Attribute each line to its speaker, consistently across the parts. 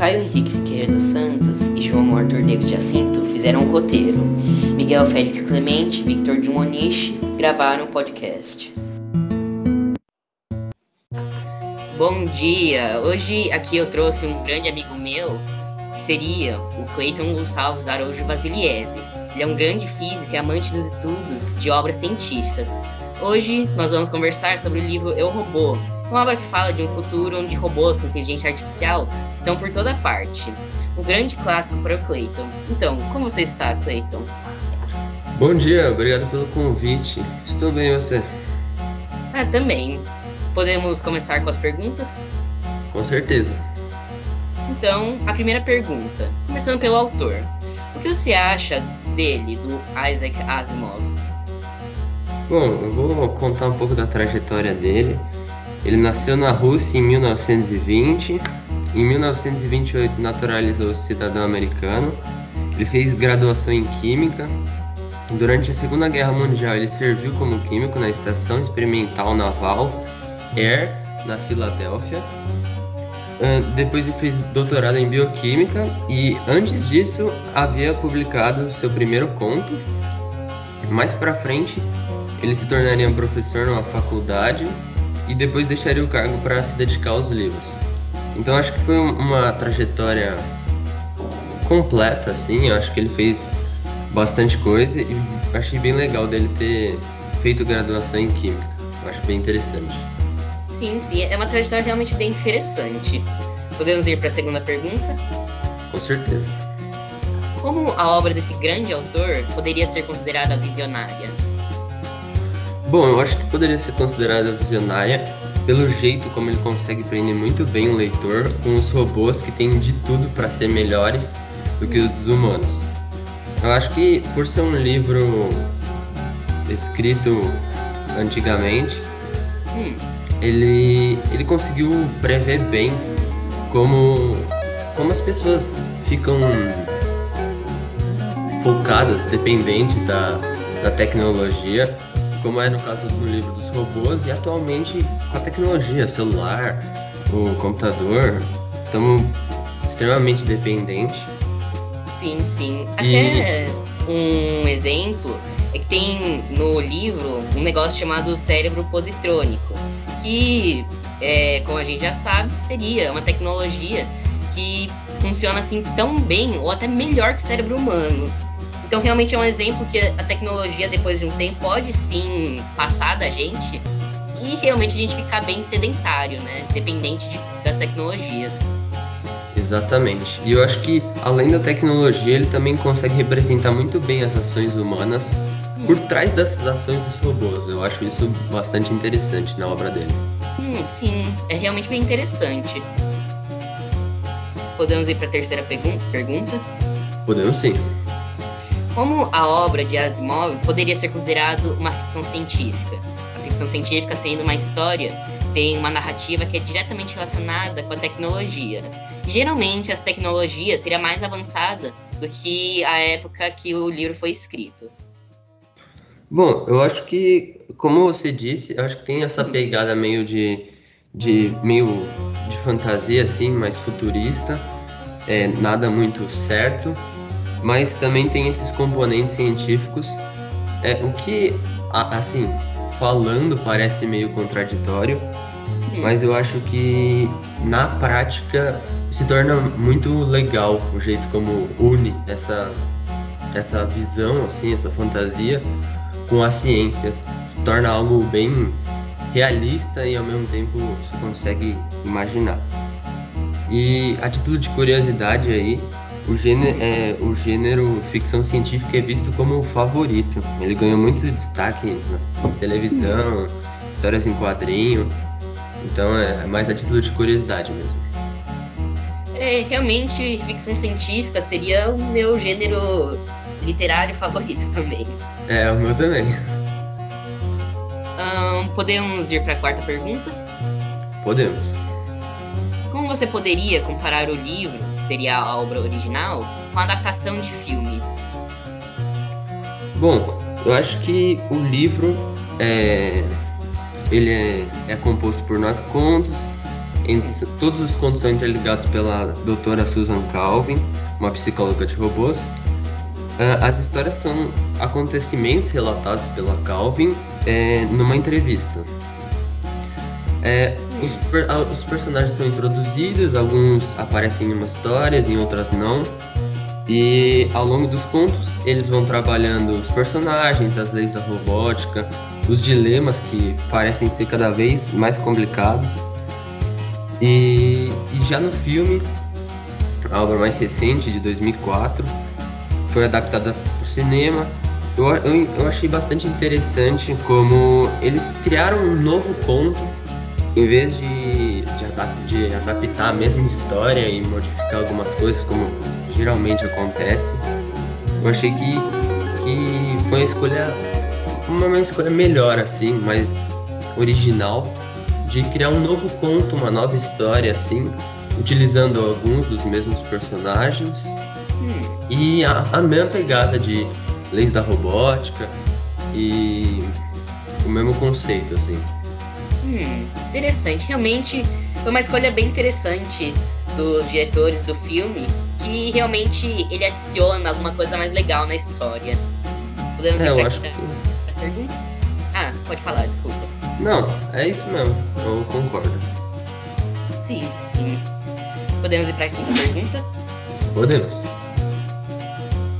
Speaker 1: Caio Henrique Siqueira dos Santos e João Arthur David Jacinto fizeram o roteiro. Miguel Félix Clemente e Victor Dumoniche gravaram o podcast. Bom dia! Hoje aqui eu trouxe um grande amigo meu, que seria o Cleiton Gonçalves Araújo Vasiliev. Ele é um grande físico e amante dos estudos de obras científicas. Hoje nós vamos conversar sobre o livro Eu Robô, uma obra que fala de um futuro onde robôs com inteligência artificial estão por toda parte. Um grande clássico para o Clayton. Então, como você está, Clayton?
Speaker 2: Bom dia, obrigado pelo convite. Estou bem, você?
Speaker 1: Ah, também. Podemos começar com as perguntas?
Speaker 2: Com certeza.
Speaker 1: Então, a primeira pergunta, começando pelo autor. O que você acha dele, do Isaac Asimov?
Speaker 2: Bom, eu vou contar um pouco da trajetória dele. Ele nasceu na Rússia em 1920. Em 1928 naturalizou-se cidadão americano. Ele fez graduação em Química. Durante a Segunda Guerra Mundial, ele serviu como químico na Estação Experimental Naval Air, na Filadélfia. Depois ele fez doutorado em Bioquímica e antes disso havia publicado seu primeiro conto. Mais para frente, ele se tornaria um professor numa faculdade e depois deixaria o cargo para se dedicar aos livros. Então acho que foi uma trajetória completa, assim. Eu acho que ele fez bastante coisa e achei bem legal dele ter feito graduação em química. Eu acho bem interessante.
Speaker 1: Sim, sim, é uma trajetória realmente bem interessante. Podemos ir para a segunda pergunta?
Speaker 2: Com certeza.
Speaker 1: Como a obra desse grande autor poderia ser considerada visionária?
Speaker 2: Bom, eu acho que poderia ser considerada visionária pelo jeito como ele consegue prender muito bem o leitor com os robôs que têm de tudo para ser melhores do que os humanos. Eu acho que por ser um livro escrito antigamente, hum. ele, ele conseguiu prever bem como, como as pessoas ficam focadas, dependentes da, da tecnologia como é no caso do livro dos robôs, e atualmente com a tecnologia, celular, o computador, estamos extremamente dependentes.
Speaker 1: Sim, sim. Até e... um exemplo é que tem no livro um negócio chamado cérebro positrônico, que, é, como a gente já sabe, seria uma tecnologia que funciona assim tão bem ou até melhor que o cérebro humano. Então, realmente é um exemplo que a tecnologia, depois de um tempo, pode sim passar da gente e realmente a gente ficar bem sedentário, né? Dependente de, das tecnologias.
Speaker 2: Exatamente. E eu acho que, além da tecnologia, ele também consegue representar muito bem as ações humanas hum. por trás dessas ações dos robôs. Eu acho isso bastante interessante na obra dele.
Speaker 1: Hum, sim, é realmente bem interessante. Podemos ir para a terceira pergunta?
Speaker 2: Podemos sim.
Speaker 1: Como a obra de Asimov poderia ser considerado uma ficção científica? A ficção científica sendo uma história tem uma narrativa que é diretamente relacionada com a tecnologia. Geralmente, as tecnologias seria mais avançada do que a época que o livro foi escrito.
Speaker 2: Bom, eu acho que, como você disse, eu acho que tem essa pegada meio de, de meio de fantasia assim, mais futurista, é, nada muito certo mas também tem esses componentes científicos. É, o que, assim, falando parece meio contraditório, hum. mas eu acho que na prática se torna muito legal o jeito como une essa, essa visão, assim, essa fantasia com a ciência. Torna algo bem realista e ao mesmo tempo você consegue imaginar. E a título de curiosidade aí, o gênero, é, o gênero ficção científica é visto como o favorito. Ele ganhou muito destaque na televisão, histórias em quadrinho. Então é mais a título de curiosidade mesmo.
Speaker 1: É, realmente, ficção científica seria o meu gênero literário favorito também.
Speaker 2: É, o meu também.
Speaker 1: Um, podemos ir para a quarta pergunta?
Speaker 2: Podemos.
Speaker 1: Como você poderia comparar o livro seria a obra original, com a adaptação de filme?
Speaker 2: Bom, eu acho que o livro é, ele é, é composto por nove contos. todos os contos são interligados pela doutora Susan Calvin, uma psicóloga de robôs. Uh, as histórias são acontecimentos relatados pela Calvin é, numa entrevista. É, os, per os, personagens são introduzidos, alguns aparecem em umas histórias, em outras não. E ao longo dos contos, eles vão trabalhando os personagens, as leis da robótica, os dilemas que parecem ser cada vez mais complicados. E, e já no filme, a obra mais recente, de 2004, foi adaptada para o cinema. Eu, eu, eu achei bastante interessante como eles criaram um novo ponto, em vez de, de, adap de adaptar a mesma história e modificar algumas coisas, como geralmente acontece. Eu achei que, que foi uma escolha, uma escolha melhor, assim, mais original, de criar um novo conto, uma nova história, assim, utilizando alguns dos mesmos personagens hum. e a, a mesma pegada de leis da robótica e o mesmo conceito, assim.
Speaker 1: Hum, interessante. Realmente foi uma escolha bem interessante dos diretores do filme, que realmente ele adiciona alguma coisa mais legal na história.
Speaker 2: Podemos é, ir pra aqui que...
Speaker 1: pergunta? Ah, pode falar, desculpa.
Speaker 2: Não, é isso mesmo, eu concordo.
Speaker 1: Sim, sim. Podemos ir para a quinta pergunta?
Speaker 2: Podemos.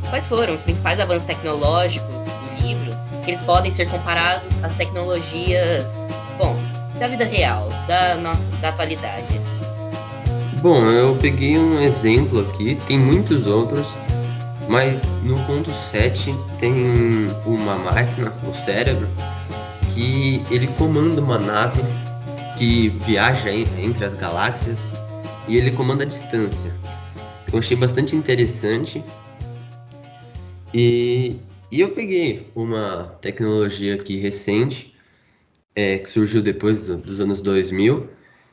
Speaker 1: Quais foram os principais avanços tecnológicos do livro que eles podem ser comparados às tecnologias, da vida real, da, da atualidade?
Speaker 2: Bom, eu peguei um exemplo aqui, tem muitos outros, mas no ponto 7 tem uma máquina, o cérebro, que ele comanda uma nave que viaja entre as galáxias e ele comanda a distância. Eu achei bastante interessante. E, e eu peguei uma tecnologia aqui recente, é, que surgiu depois do, dos anos 2000,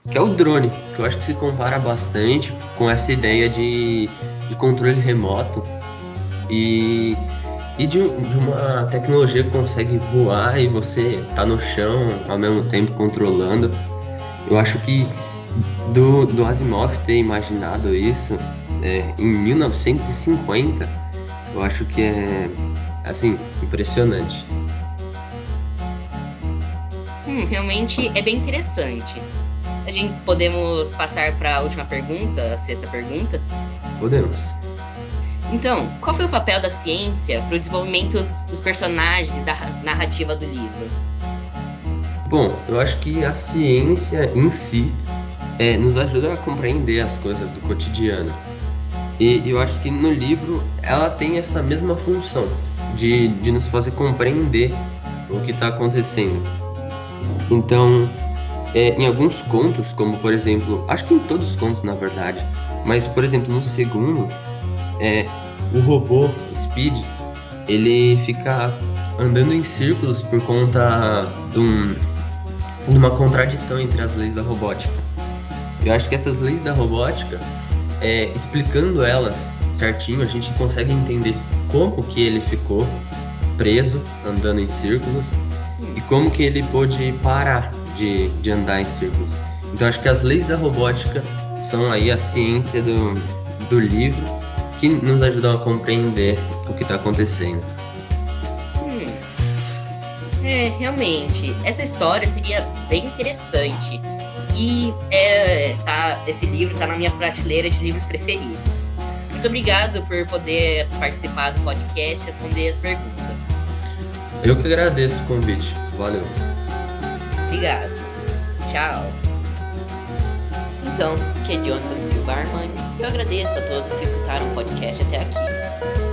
Speaker 2: que é o drone, que eu acho que se compara bastante com essa ideia de, de controle remoto e, e de, de, uma tecnologia que consegue voar e você tá no chão ao mesmo tempo controlando. Eu acho que do, do Asimov ter imaginado isso é, em 1950, eu acho que é assim impressionante.
Speaker 1: Realmente é bem interessante. A gente podemos passar para a última pergunta, a sexta pergunta?
Speaker 2: Podemos.
Speaker 1: Então, qual foi o papel da ciência para o desenvolvimento dos personagens e da narrativa do livro?
Speaker 2: Bom, eu acho que a ciência em si é, nos ajuda a compreender as coisas do cotidiano. E eu acho que no livro ela tem essa mesma função de, de nos fazer compreender o que está acontecendo. Então, é, em alguns contos, como por exemplo, acho que em todos os contos na verdade, mas por exemplo no segundo, é, o robô Speed ele fica andando em círculos por conta de, um, de uma contradição entre as leis da robótica. Eu acho que essas leis da robótica, é, explicando elas certinho, a gente consegue entender como que ele ficou preso, andando em círculos, como que ele pôde parar de, de andar em círculos. Então acho que as leis da robótica são aí a ciência do, do livro que nos ajudam a compreender o que está acontecendo.
Speaker 1: Hum. É, realmente, essa história seria bem interessante e é, tá, esse livro está na minha prateleira de livros preferidos. Muito obrigado por poder participar do podcast e responder as perguntas.
Speaker 2: Eu que agradeço o convite. Valeu.
Speaker 1: Obrigado. Tchau. Então, que é Jonathan Silva Armani, eu agradeço a todos que escutaram o podcast até aqui.